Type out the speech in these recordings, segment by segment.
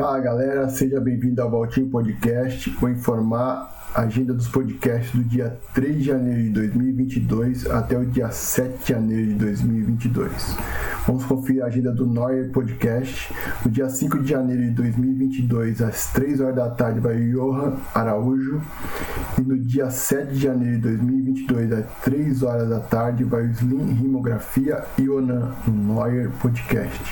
Fala galera, seja bem-vindo ao Valtinho Podcast. Vou informar a agenda dos podcasts do dia 3 de janeiro de 2022 até o dia 7 de janeiro de 2022. Vamos conferir a agenda do Neuer Podcast. No dia 5 de janeiro de 2022, às 3 horas da tarde, vai Johan Araújo. E no dia 7 de janeiro de 2022, às 3 horas da tarde, vai Slim Rimografia e Onan no Neuer Podcast.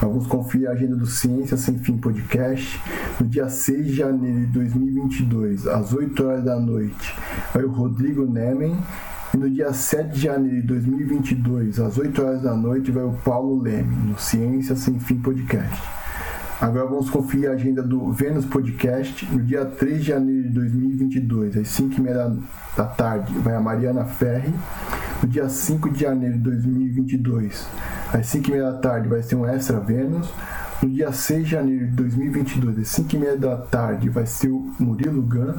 Vamos conferir a agenda do Ciência Sem Fim Podcast. No dia 6 de janeiro de 2022, às 8 horas da noite, vai o Rodrigo Nemen. E no dia 7 de janeiro de 2022, às 8 horas da noite, vai o Paulo Leme, no Ciência Sem Fim Podcast. Agora vamos conferir a agenda do Vênus Podcast. No dia 3 de janeiro de 2022, às 5h30 da tarde, vai a Mariana Ferri. No dia 5 de janeiro de 2022, às 5h30 da tarde, vai ser um Extra Vênus. No dia 6 de janeiro de 2022, às 5h30 da tarde, vai ser o Murilo Gun.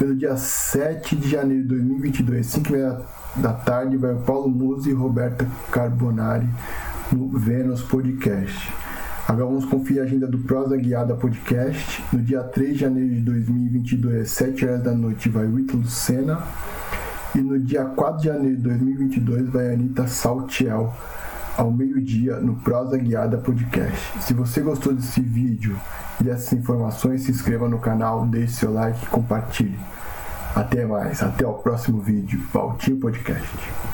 E no dia 7 de janeiro de 2022, às 5h30 da tarde, vai o Paulo Musi e Roberta Carbonari no Vênus Podcast. Agora vamos conferir a agenda do Prosa Guiada Podcast. No dia 3 de janeiro de 2022, às 7 horas da noite, vai o Ítalo Senna. E no dia 4 de janeiro de 2022, vai a Anitta Saltiel ao meio-dia no Prosa Guiada Podcast. Se você gostou desse vídeo e dessas informações, se inscreva no canal, deixe seu like e compartilhe. Até mais, até o próximo vídeo. Valtinho Podcast.